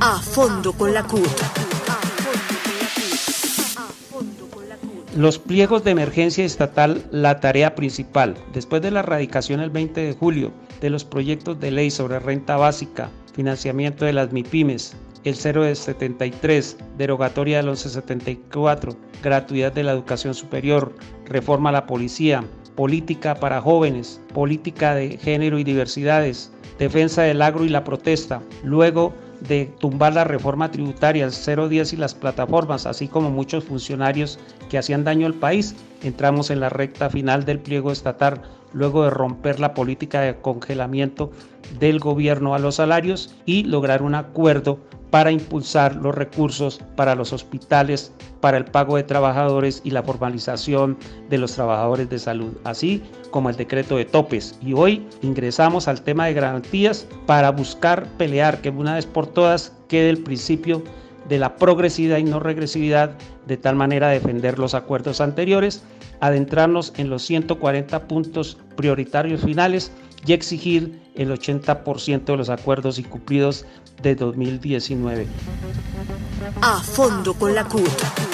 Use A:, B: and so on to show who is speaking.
A: A fondo con la CUT.
B: Los pliegos de emergencia estatal, la tarea principal, después de la erradicación el 20 de julio de los proyectos de ley sobre renta básica, financiamiento de las MIPIMES, el 0 de 73, derogatoria del 1174, gratuidad de la educación superior, reforma a la policía, política para jóvenes, política de género y diversidades, defensa del agro y la protesta, luego de tumbar la reforma tributaria, el 010 y las plataformas, así como muchos funcionarios que hacían daño al país, entramos en la recta final del pliego estatal luego de romper la política de congelamiento del gobierno a los salarios y lograr un acuerdo para impulsar los recursos para los hospitales, para el pago de trabajadores y la formalización de los trabajadores de salud, así como el decreto de topes. Y hoy ingresamos al tema de garantías para buscar pelear que una vez por todas quede el principio de la progresividad y no regresividad, de tal manera defender los acuerdos anteriores, adentrarnos en los 140 puntos prioritarios finales y exigir el 80% de los acuerdos incumplidos de 2019.
A: A fondo con la CUT.